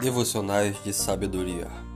Devocionais de Sabedoria.